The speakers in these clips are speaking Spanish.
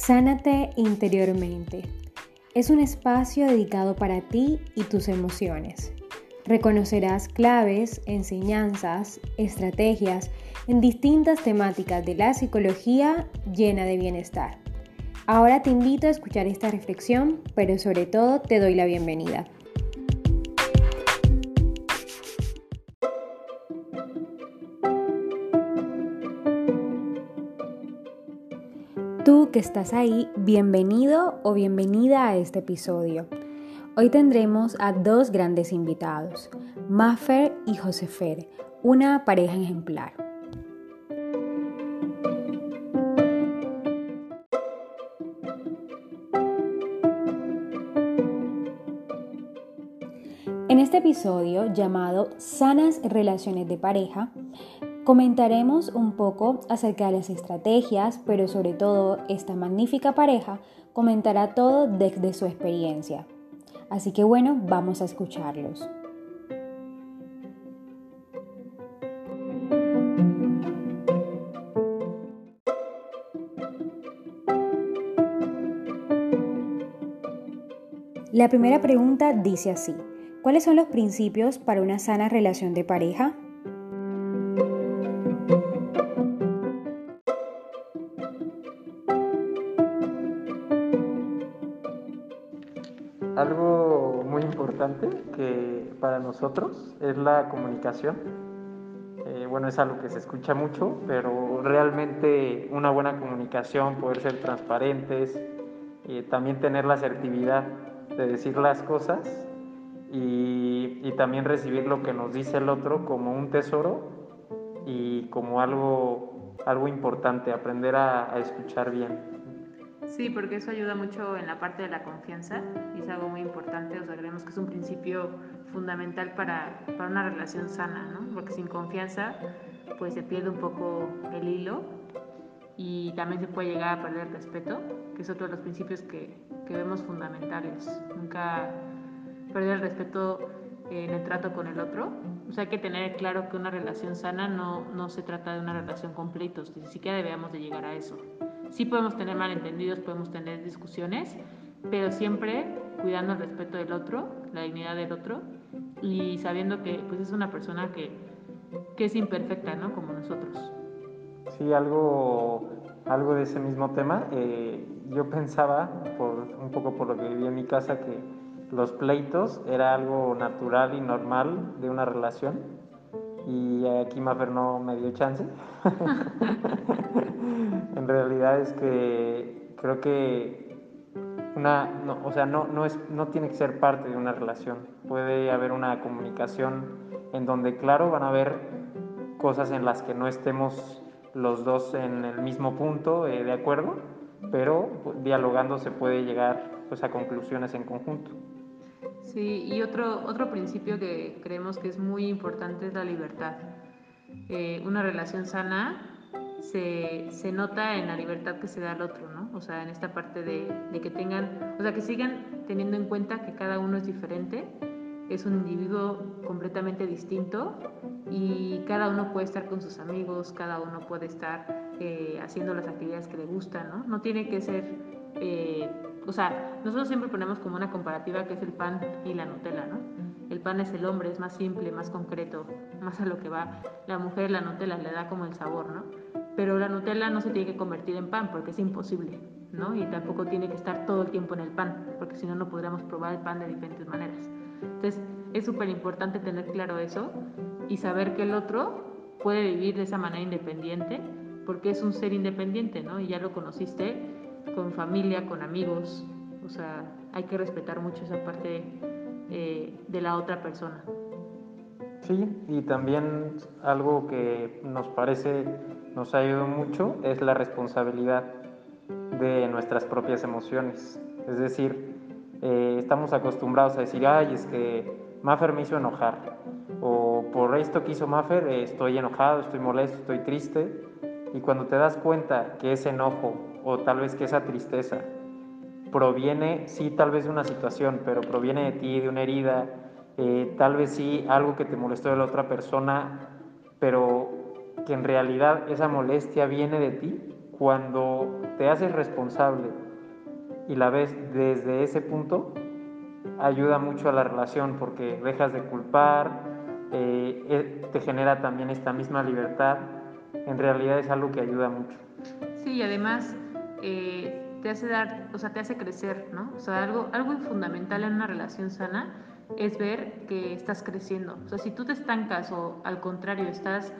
Sánate interiormente. Es un espacio dedicado para ti y tus emociones. Reconocerás claves, enseñanzas, estrategias en distintas temáticas de la psicología llena de bienestar. Ahora te invito a escuchar esta reflexión, pero sobre todo te doy la bienvenida. Que estás ahí, bienvenido o bienvenida a este episodio. Hoy tendremos a dos grandes invitados, Maffer y Josefer, una pareja ejemplar. En este episodio llamado Sanas Relaciones de Pareja, Comentaremos un poco acerca de las estrategias, pero sobre todo esta magnífica pareja comentará todo desde su experiencia. Así que bueno, vamos a escucharlos. La primera pregunta dice así, ¿cuáles son los principios para una sana relación de pareja? Algo muy importante que para nosotros es la comunicación. Eh, bueno, es algo que se escucha mucho, pero realmente una buena comunicación, poder ser transparentes, también tener la asertividad de decir las cosas y, también recibir lo que nos dice el otro como un tesoro y como algo, algo importante, aprender a escuchar bien. Sí, porque eso ayuda mucho en la parte de la confianza y es algo muy importante, o sea, creemos que es un principio fundamental para, para una relación sana, ¿no? Porque sin confianza pues se pierde un poco el hilo y también se puede llegar a perder el respeto, que es otro de los principios que, que vemos fundamentales. Nunca perder el respeto en el trato con el otro. O sea, hay que tener claro que una relación sana no, no se trata de una relación con pleitos, ni siquiera debemos de llegar a eso. Sí podemos tener malentendidos, podemos tener discusiones, pero siempre cuidando el respeto del otro, la dignidad del otro y sabiendo que pues, es una persona que, que es imperfecta, ¿no? Como nosotros. Sí, algo, algo de ese mismo tema. Eh, yo pensaba, por, un poco por lo que viví en mi casa, que los pleitos era algo natural y normal de una relación y aquí Maffer no me dio chance. en realidad es que creo que una, no, o sea, no, no, es, no tiene que ser parte de una relación. Puede haber una comunicación en donde, claro, van a haber cosas en las que no estemos los dos en el mismo punto eh, de acuerdo, pero dialogando se puede llegar pues, a conclusiones en conjunto. Sí, y otro, otro principio que creemos que es muy importante es la libertad. Eh, una relación sana se, se, nota en la libertad que se da al otro, ¿no? O sea, en esta parte de, de, que tengan, o sea, que sigan teniendo en cuenta que cada uno es diferente, es un individuo completamente distinto y cada uno puede estar con sus amigos, cada uno puede estar eh, haciendo las actividades que le gustan, ¿no? No tiene que ser... Eh, o sea, nosotros siempre ponemos como una comparativa que es el pan y la Nutella, ¿no? El pan es el hombre, es más simple, más concreto, más a lo que va. La mujer, la Nutella, le da como el sabor, ¿no? Pero la Nutella no se tiene que convertir en pan porque es imposible, ¿no? Y tampoco tiene que estar todo el tiempo en el pan, porque si no, no podríamos probar el pan de diferentes maneras. Entonces, es súper importante tener claro eso y saber que el otro puede vivir de esa manera independiente, porque es un ser independiente, ¿no? Y ya lo conociste con familia, con amigos. O sea, hay que respetar mucho esa parte eh, de la otra persona. Sí, y también algo que nos parece, nos ayudado mucho, es la responsabilidad de nuestras propias emociones. Es decir, eh, estamos acostumbrados a decir, ay, es que Maffer me hizo enojar, o por esto que hizo Maffer eh, estoy enojado, estoy molesto, estoy triste, y cuando te das cuenta que ese enojo o tal vez que esa tristeza proviene, sí, tal vez de una situación, pero proviene de ti, de una herida, eh, tal vez sí algo que te molestó de la otra persona, pero que en realidad esa molestia viene de ti, cuando te haces responsable y la ves desde ese punto, ayuda mucho a la relación porque dejas de culpar, eh, eh, te genera también esta misma libertad. En realidad es algo que ayuda mucho. Sí, y además eh, te hace dar, o sea, te hace crecer, ¿no? O sea, algo, algo fundamental en una relación sana es ver que estás creciendo. O sea, si tú te estancas o al contrario estás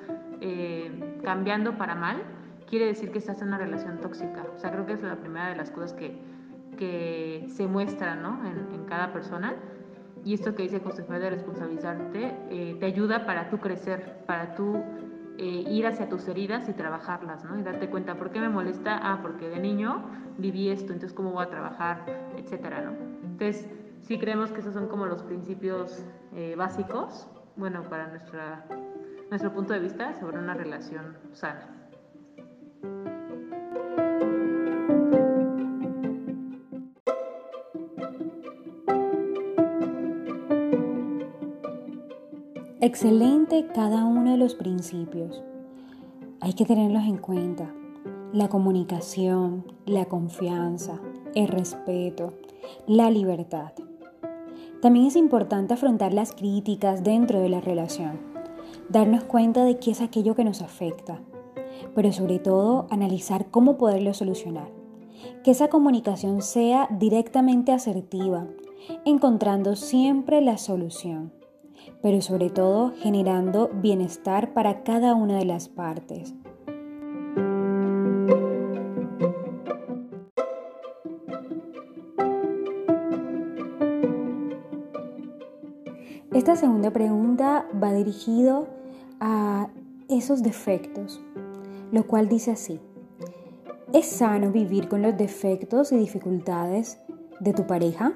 cambiando para mal, quiere decir que estás en una relación tóxica. O sea, creo que es la primera de las cosas que, que se muestra ¿no? en, en, cada persona. Y esto que dice José de responsabilizarte, eh, te ayuda para tú crecer, para tú eh, ir hacia tus heridas y trabajarlas, ¿no? Y darte cuenta, ¿por qué me molesta? Ah, porque de niño viví esto, entonces ¿cómo voy a trabajar? Etcétera, ¿no? Entonces, sí creemos que esos son como los principios eh, básicos, bueno, para nuestra, nuestro punto de vista sobre una relación sana. Excelente cada uno de los principios. Hay que tenerlos en cuenta. La comunicación, la confianza, el respeto, la libertad. También es importante afrontar las críticas dentro de la relación, darnos cuenta de qué es aquello que nos afecta, pero sobre todo analizar cómo poderlo solucionar. Que esa comunicación sea directamente asertiva, encontrando siempre la solución pero sobre todo generando bienestar para cada una de las partes. Esta segunda pregunta va dirigido a esos defectos, lo cual dice así, ¿es sano vivir con los defectos y dificultades de tu pareja?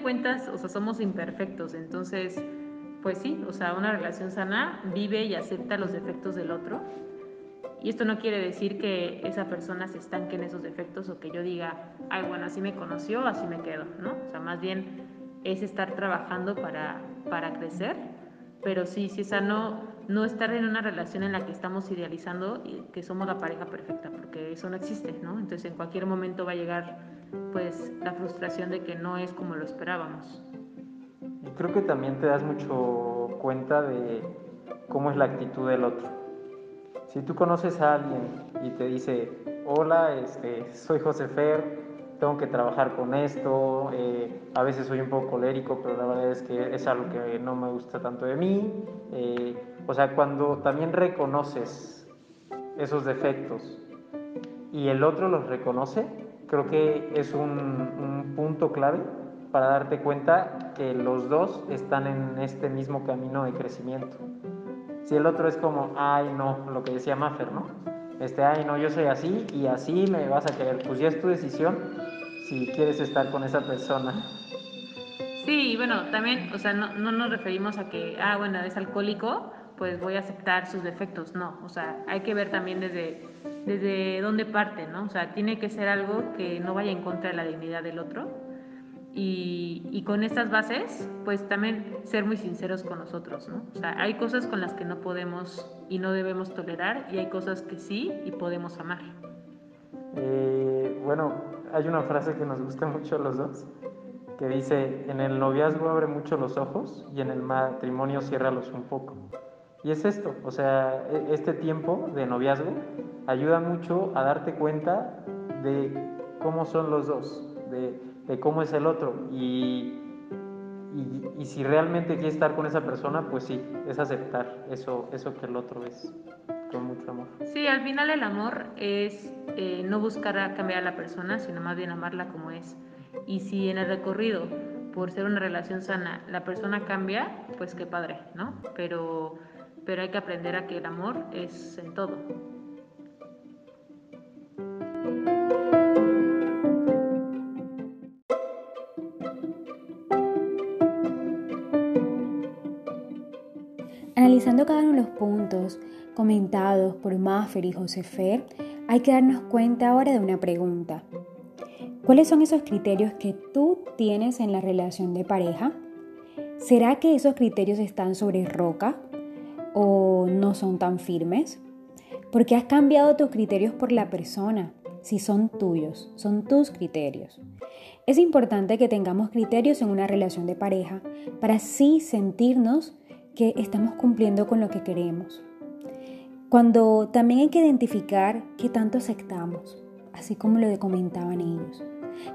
Cuentas, o sea, somos imperfectos, entonces, pues sí, o sea, una relación sana vive y acepta los defectos del otro. Y esto no quiere decir que esa persona se estanque en esos defectos o que yo diga, ay, bueno, así me conoció, así me quedo, ¿no? O sea, más bien es estar trabajando para, para crecer, pero sí, sí es sano no estar en una relación en la que estamos idealizando y que somos la pareja perfecta, porque eso no existe, ¿no? Entonces en cualquier momento va a llegar pues la frustración de que no es como lo esperábamos. Y creo que también te das mucho cuenta de cómo es la actitud del otro. Si tú conoces a alguien y te dice, hola, este, soy José Fer, tengo que trabajar con esto, eh, a veces soy un poco colérico, pero la verdad es que es algo que no me gusta tanto de mí. Eh, o sea, cuando también reconoces esos defectos y el otro los reconoce, creo que es un, punto clave para darte cuenta que los dos están en este mismo camino de crecimiento. Si el otro es como, ay no, lo que decía Maffer, ¿no? Este, ay no, yo soy así y así me vas a querer, pues ya es tu decisión si quieres estar con esa persona. Sí, bueno, también, o sea, no, no nos referimos a que, ah, bueno, es alcohólico, pues voy a aceptar sus defectos, no, o sea, hay que ver también desde, desde dónde parte, ¿no? O sea, tiene que ser algo que no vaya en contra de la dignidad del otro. Y, y, con estas bases, pues también ser muy sinceros con nosotros, ¿no? O sea, hay cosas con las que no podemos y no debemos tolerar y hay cosas que sí y podemos amar. Eh, bueno, hay una frase que nos gusta mucho a los dos, que dice, en el noviazgo abre mucho los ojos y en el matrimonio ciérralos un poco. Y es esto, o sea, e, este tiempo de noviazgo ayuda mucho a darte cuenta de cómo son los dos, de, cómo es el otro. Y, y, si realmente quieres estar con esa persona, pues sí, es aceptar eso, eso que el otro es, con mucho amor. Sí, al final el amor es eh, no buscar cambiar a la persona, sino más bien amarla como es. Y si en el recorrido, por ser una relación sana, la persona cambia, pues qué padre, ¿no? Pero pero hay que aprender a que el amor es en todo. Analizando cada uno de los puntos comentados por Maffer y Josefer, hay que darnos cuenta ahora de una pregunta. ¿Cuáles son esos criterios que tú tienes en la relación de pareja? ¿Será que esos criterios están sobre roca o no son tan firmes? Porque has cambiado tus criterios por la persona, si son tuyos, son tus criterios. Es importante que tengamos criterios en una relación de pareja para así sentirnos que estamos cumpliendo con lo que queremos. Cuando también hay que identificar qué tanto aceptamos, así como lo comentaban ellos,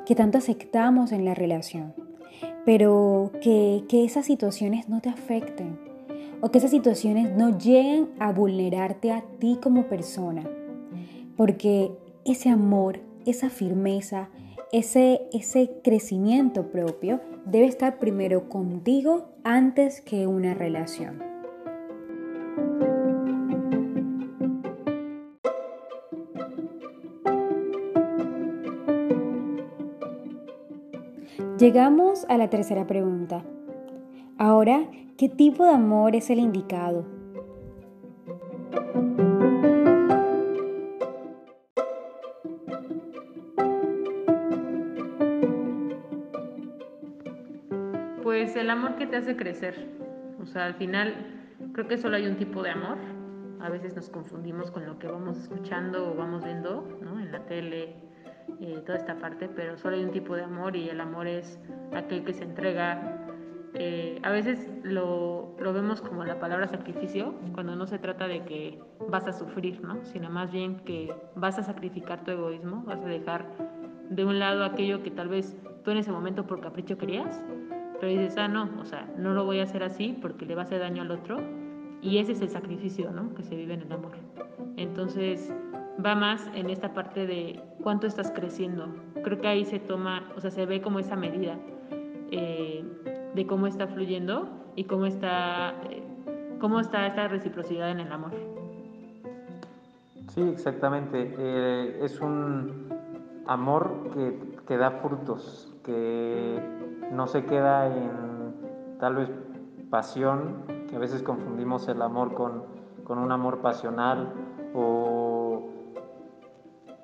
qué tanto aceptamos en la relación, pero que, que esas situaciones no te afecten o que esas situaciones no lleguen a vulnerarte a ti como persona, porque ese amor, esa firmeza, ese, ese crecimiento propio debe estar primero contigo antes que una relación. Llegamos a la tercera pregunta. Ahora, ¿qué tipo de amor es el indicado? Pues el amor que te hace crecer. O sea, al final creo que solo hay un tipo de amor. A veces nos confundimos con lo que vamos escuchando o vamos viendo ¿no? en la tele, eh, toda esta parte, pero solo hay un tipo de amor y el amor es aquel que se entrega. Eh, a veces lo, lo, vemos como la palabra sacrificio, cuando no se trata de que vas a sufrir, ¿no? sino más bien que vas a sacrificar tu egoísmo, vas a dejar de un lado aquello que tal vez tú en ese momento por capricho querías pero dices, ah, no, o sea, no lo voy a hacer así porque le va a hacer daño al otro. Y ese es el sacrificio, ¿no? Que se vive en el amor. Entonces, va más en esta parte de cuánto estás creciendo. Creo que ahí se toma, o sea, se ve como esa medida eh, de cómo está fluyendo y cómo está, eh, cómo está esta reciprocidad en el amor. Sí, exactamente. Eh, es un amor que, que da frutos, que no se queda en tal vez pasión, que a veces confundimos el amor con, un amor pasional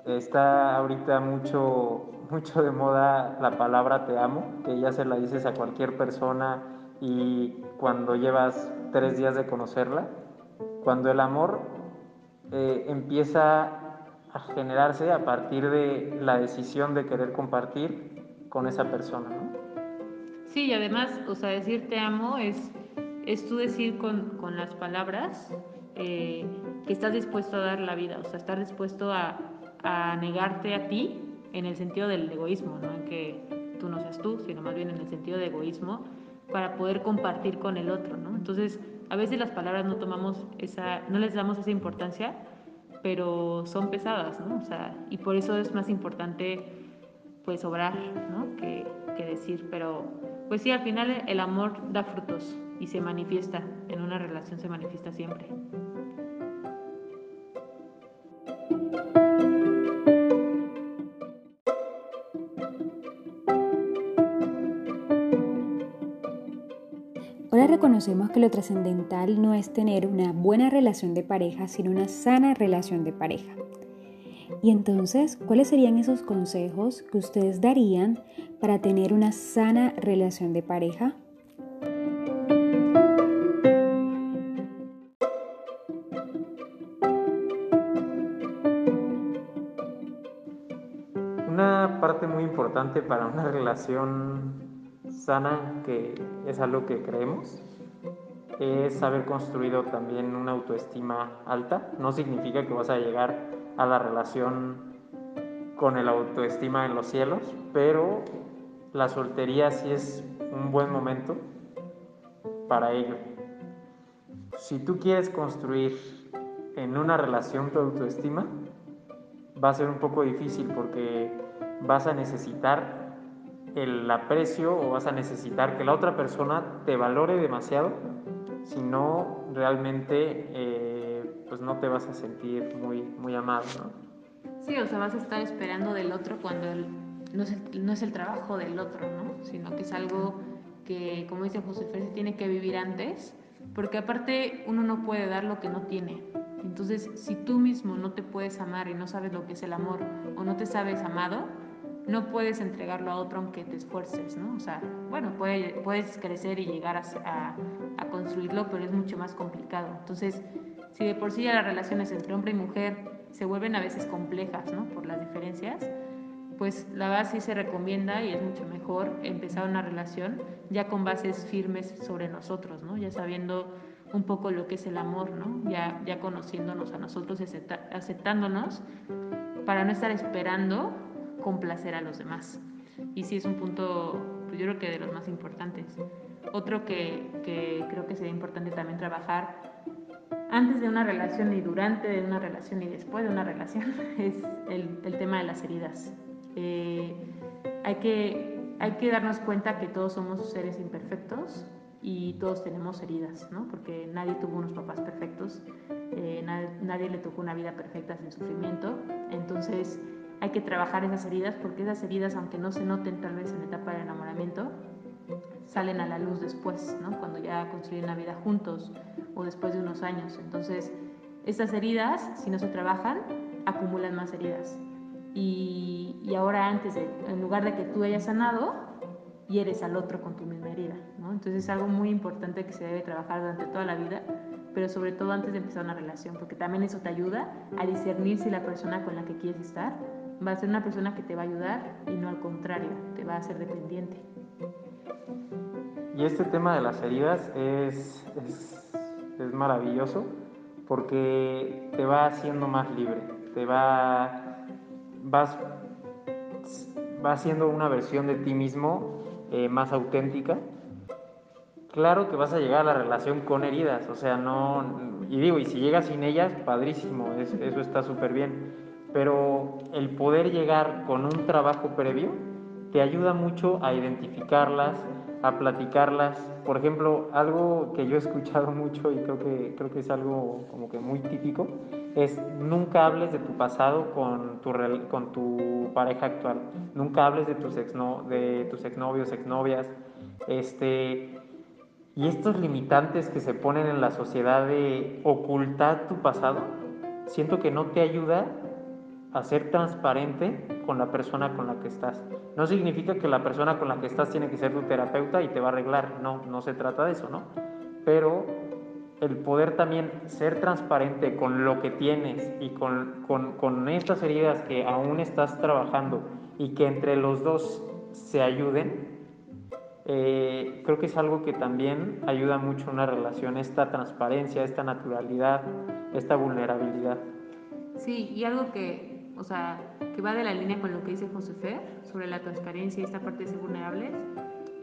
está ahorita mucho, mucho de moda la palabra te amo, que ya se la dices a cualquier persona y cuando llevas tres días de conocerla, cuando el amor eh, empieza a generarse a partir de la decisión de querer compartir con esa persona. Sí, y además, o sea, decir te amo es, es tú decir con, con las palabras eh, que estás dispuesto a dar la vida, o sea, estar dispuesto a, a negarte a ti en el sentido del egoísmo, no en que tú no seas tú, sino más bien en el sentido de egoísmo para poder compartir con el otro, ¿no? Entonces, a veces las palabras no tomamos esa, no les damos esa importancia, pero son pesadas, ¿no? O sea, y por eso es más importante, pues, obrar, ¿no? Que, que decir, pero pues sí, al final el amor da frutos y se manifiesta, en una relación se manifiesta siempre. Ahora reconocemos que lo trascendental no es tener una buena relación de pareja, sino una sana relación de pareja. Y entonces, ¿cuáles serían esos consejos que ustedes darían para tener una sana relación de pareja? Una parte muy importante para una relación sana, que es algo que creemos, es haber construido también una autoestima alta. No significa que vas a llegar a la relación con el autoestima en los cielos, pero la soltería sí es un buen momento para ello. Si tú quieres construir en una relación tu autoestima, va a ser un poco difícil porque vas a necesitar el aprecio o vas a necesitar que la otra persona te valore demasiado, si no realmente eh, pues no te vas a sentir muy, muy amado. ¿no? Sí, o sea, vas a estar esperando del otro cuando no es, el, no es el trabajo del otro, ¿no? Sino que es algo que, como dice José Fer, tiene que vivir antes, porque aparte uno no puede dar lo que no tiene. Entonces, si tú mismo no te puedes amar y no sabes lo que es el amor o no te sabes amado, no puedes entregarlo a otro aunque te esfuerces, ¿no? O sea, bueno, puedes crecer y llegar a, construirlo, pero es mucho más complicado. Entonces, si de por sí ya las relaciones entre hombre y mujer se vuelven a veces complejas, ¿no? Por las diferencias, pues la base se recomienda y es mucho mejor empezar una relación ya con bases firmes sobre nosotros, ¿no? Ya sabiendo un poco lo que es el amor, ¿no? Ya, conociéndonos a nosotros y aceptándonos para no estar esperando complacer a los demás. Y sí es un punto, pues yo creo que de los más importantes. Otro que, que creo que sería importante también trabajar antes de una relación y durante de una relación y después de una relación es el, el tema de las heridas. Eh, hay, que, hay que darnos cuenta que todos somos seres imperfectos y todos tenemos heridas, ¿no? porque nadie tuvo unos papás perfectos, eh, nadie, nadie le tocó una vida perfecta sin sufrimiento. Entonces, hay que trabajar esas heridas porque esas heridas, aunque no se noten tal vez en la etapa del enamoramiento, salen a la luz después, ¿no? cuando ya construyen la vida juntos o después de unos años. Entonces, esas heridas, si no se trabajan, acumulan más heridas. Y, ahora antes, en lugar de que tú hayas sanado, hieres al otro con tu misma herida. Entonces es algo muy importante que se debe trabajar durante toda la vida, pero sobre todo antes de empezar una relación, porque también eso te ayuda a discernir si la persona con la que quieres estar va a ser una persona que te va a ayudar y no al contrario, te va a hacer dependiente. Y este tema de las heridas es, es, maravilloso porque te va haciendo más libre, te va, vas, va haciendo una versión de ti mismo eh, más auténtica. Claro que vas a llegar a la relación con heridas, o sea, no, y digo, y si llegas sin ellas, padrísimo, eso está súper bien pero el poder llegar con un trabajo previo te ayuda mucho a identificarlas, a platicarlas. Por ejemplo, algo que yo he escuchado mucho y creo que, creo que es algo como que muy típico, es nunca hables de tu pasado con tu, con tu pareja actual. Nunca hables de tus, exno, de tus exnovios, exnovias. Este, y estos limitantes que se ponen en la sociedad de ocultar tu pasado, siento que no te ayuda a ser transparente con la persona con la que estás. No significa que la persona con la que estás tiene que ser tu terapeuta y te va a arreglar, no, no se trata de eso, ¿no? Pero el poder también ser transparente con lo que tienes y con, con, con estas heridas que aún estás trabajando y que entre los dos se ayuden, eh, creo que es algo que también ayuda mucho una relación, esta transparencia, esta naturalidad, esta vulnerabilidad. Sí, y algo que o sea, que va de la línea con lo que dice José Fer sobre la transparencia y esta parte de ser vulnerables,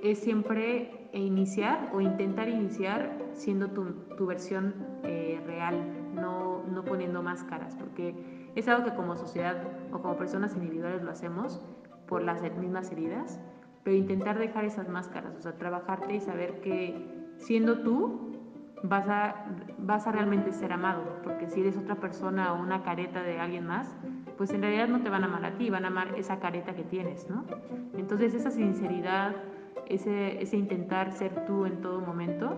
es siempre iniciar o intentar iniciar siendo tu, tu versión eh, real, no, no poniendo máscaras, porque es algo que como sociedad o como personas individuales lo hacemos por las mismas heridas, pero intentar dejar esas máscaras, o sea, trabajarte y saber que siendo tú vas a, vas a realmente ser amado, porque si eres otra persona o una careta de alguien más, pues en realidad no te van a amar a ti, van a amar esa careta que tienes, ¿no? Entonces esa sinceridad, ese, intentar ser tú en todo momento,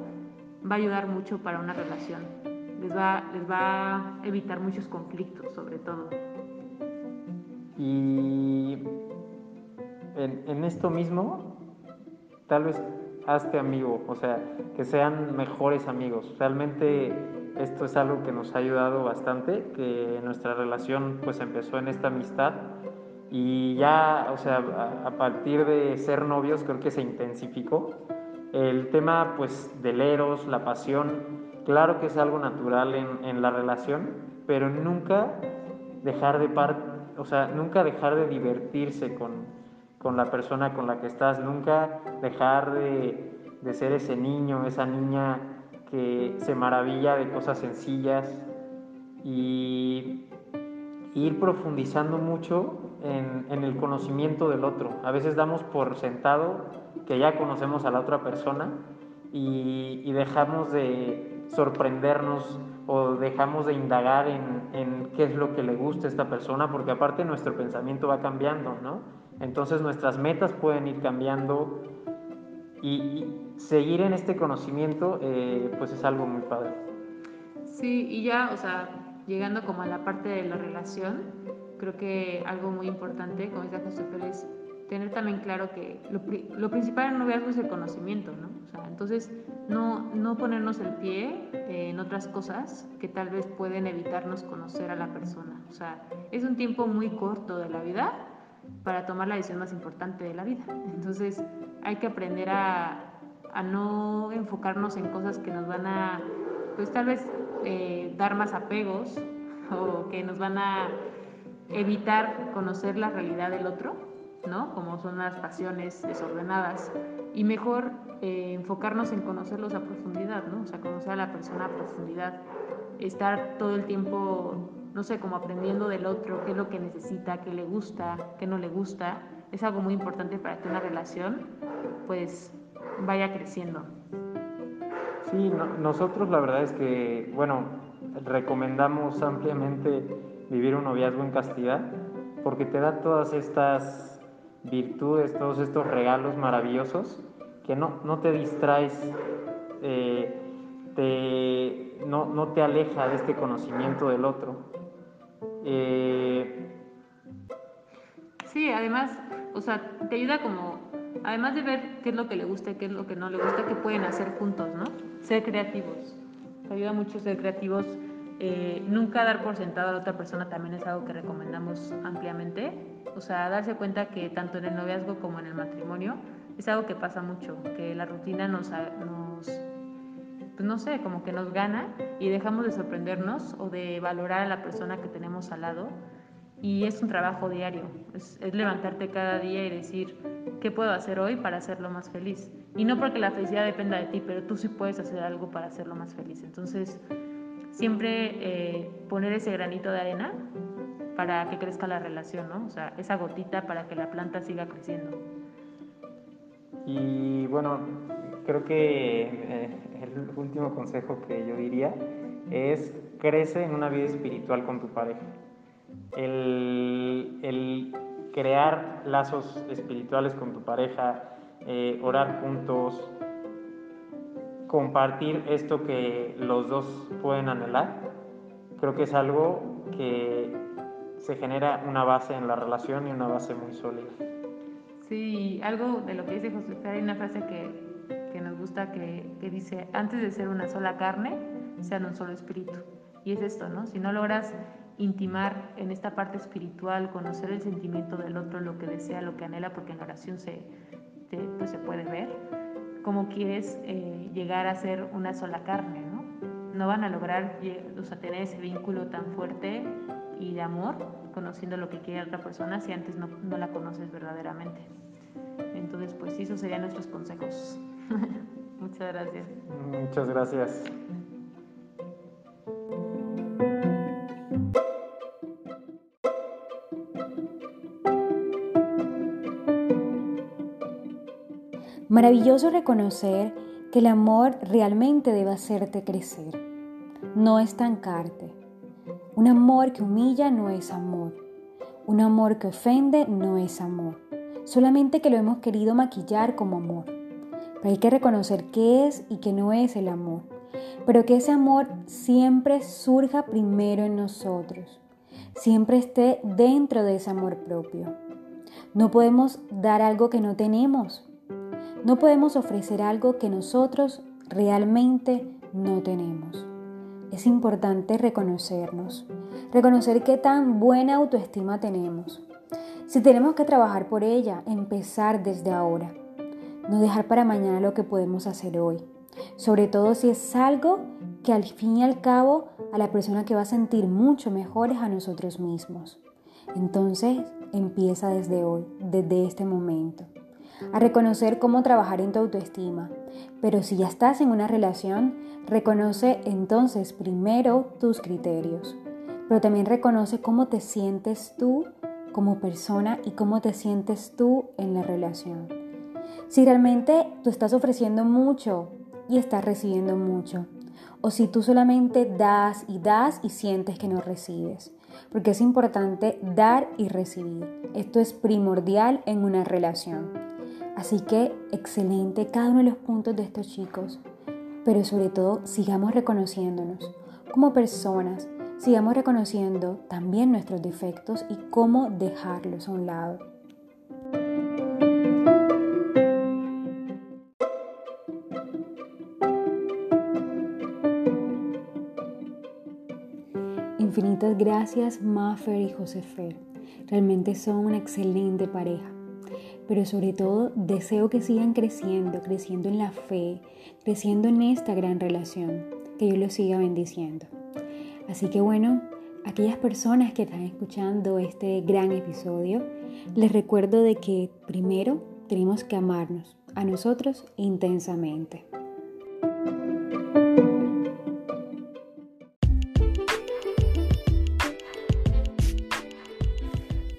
va a ayudar mucho para una relación. Les va, les va a evitar muchos conflictos, sobre todo. Y en esto mismo, tal vez hazte amigo, o sea, que sean mejores amigos. Realmente esto es algo que nos ha ayudado bastante, que nuestra relación pues empezó en esta amistad y ya, o sea, a, partir de ser novios creo que se intensificó. El tema pues del eros, la pasión, claro que es algo natural en, en la relación, pero nunca dejar de par, o sea, nunca dejar de divertirse con, con la persona con la que estás, nunca dejar de, de ser ese niño, esa niña que se maravilla de cosas sencillas y ir profundizando mucho en, el conocimiento del otro. A veces damos por sentado que ya conocemos a la otra persona y, dejamos de sorprendernos o dejamos de indagar en, en, qué es lo que le gusta a esta persona, porque aparte nuestro pensamiento va cambiando, ¿no? Entonces nuestras metas pueden ir cambiando y, seguir en este conocimiento eh, pues es algo muy padre. Sí, y ya, o sea, llegando como a la parte de la relación, creo que algo muy importante, como dice José Pérez, tener también claro que lo, lo, principal en un noviazgo es el conocimiento, ¿no? O sea, entonces no, no ponernos el pie en otras cosas que tal vez pueden evitarnos conocer a la persona. O sea, es un tiempo muy corto de la vida para tomar la decisión más importante de la vida. Entonces hay que aprender a, a no enfocarnos en cosas que nos van a, pues tal vez eh, dar más apegos o que nos van a evitar conocer la realidad del otro ¿no? Como son las pasiones desordenadas. Y mejor eh, enfocarnos en conocerlos a profundidad, ¿no? O sea, conocer a la persona a profundidad. Estar todo el tiempo, no sé, como aprendiendo del otro, qué es lo que necesita, qué le gusta, qué no le gusta. Es algo muy importante para que una relación, pues, vaya creciendo. Sí, nosotros la verdad es que, bueno, recomendamos ampliamente vivir un noviazgo en castidad porque te da todas estas virtudes, todos estos regalos maravillosos, que no, no te distraes, eh, te, no, no, te aleja de este conocimiento del otro. Eh, sí, además, o sea, te ayuda como, además de ver qué es lo que le gusta y qué es lo que no le gusta, qué pueden hacer juntos, ¿no? Ser creativos. Te ayuda mucho ser creativos. Eh, nunca dar por sentado a la otra persona también es algo que recomendamos ampliamente o sea, darse cuenta que tanto en el noviazgo como en el matrimonio es algo que pasa mucho, que la rutina nos, nos pues no sé, como que nos gana y dejamos de sorprendernos o de valorar a la persona que tenemos al lado. Y es un trabajo diario, es, levantarte cada día y decir, ¿qué puedo hacer hoy para hacerlo más feliz? Y no porque la felicidad dependa de ti, pero tú sí puedes hacer algo para hacerlo más feliz. Entonces, siempre eh, poner ese granito de arena para que crezca la relación, ¿no? O sea, esa gotita para que la planta siga creciendo. Y bueno, creo que eh, el último consejo que yo diría es crece en una vida espiritual con tu pareja. El, el crear lazos espirituales con tu pareja, eh, orar juntos, compartir esto que los dos pueden anhelar, creo que es algo que se genera una base en la relación y una base muy sólida. Sí, algo de lo que dice José hay una frase que, que nos gusta que, que, dice, antes de ser una sola carne, sean un solo espíritu. Y es esto, ¿no? Si no logras intimar en esta parte espiritual, conocer el sentimiento del otro, lo que desea, lo que anhela, porque en oración se, pues se puede ver, cómo quieres eh, llegar a ser una sola carne, ¿no? No van a lograr o sea, tener ese vínculo tan fuerte y de amor, conociendo lo que quiere otra persona si antes no, no la conoces verdaderamente. Entonces, pues esos serían nuestros consejos. Muchas gracias. Muchas gracias. Maravilloso reconocer que el amor realmente debe hacerte crecer, no estancarte un amor que humilla no es amor. Un amor que ofende no es amor. Solamente que lo hemos querido maquillar como amor. Pero hay que reconocer qué es y qué no es el amor. Pero que ese amor siempre surja primero en nosotros. Siempre esté dentro de ese amor propio. No podemos dar algo que no tenemos. No podemos ofrecer algo que nosotros realmente no tenemos es importante reconocernos, reconocer qué tan buena autoestima tenemos. Si tenemos que trabajar por ella, empezar desde ahora, no dejar para mañana lo que podemos hacer hoy, sobre todo si es algo que al fin y al cabo a la persona que va a sentir mucho mejor es a nosotros mismos. Entonces empieza desde hoy, desde este momento, a reconocer cómo trabajar en tu autoestima, pero si ya estás en una relación, reconoce entonces primero tus criterios, pero también reconoce cómo te sientes tú como persona y cómo te sientes tú en la relación. Si realmente tú estás ofreciendo mucho y estás recibiendo mucho, o si tú solamente das y das y sientes que no recibes, porque es importante dar y recibir. Esto es primordial en una relación. Así que excelente cada uno de los puntos de estos chicos, pero sobre todo sigamos reconociéndonos como personas, sigamos reconociendo también nuestros defectos y cómo dejarlos a un lado. Infinitas gracias Maffer y Josefer. Realmente son una excelente pareja. Pero sobre todo deseo que sigan creciendo, creciendo en la fe, creciendo en esta gran relación. Que Dios los siga bendiciendo. Así que bueno, aquellas personas que están escuchando este gran episodio, les recuerdo de que primero tenemos que amarnos a nosotros intensamente.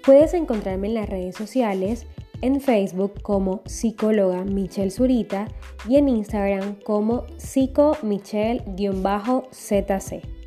Puedes encontrarme en las redes sociales, en Facebook como psicóloga Michelle Zurita y en Instagram como psicomichelle-zc.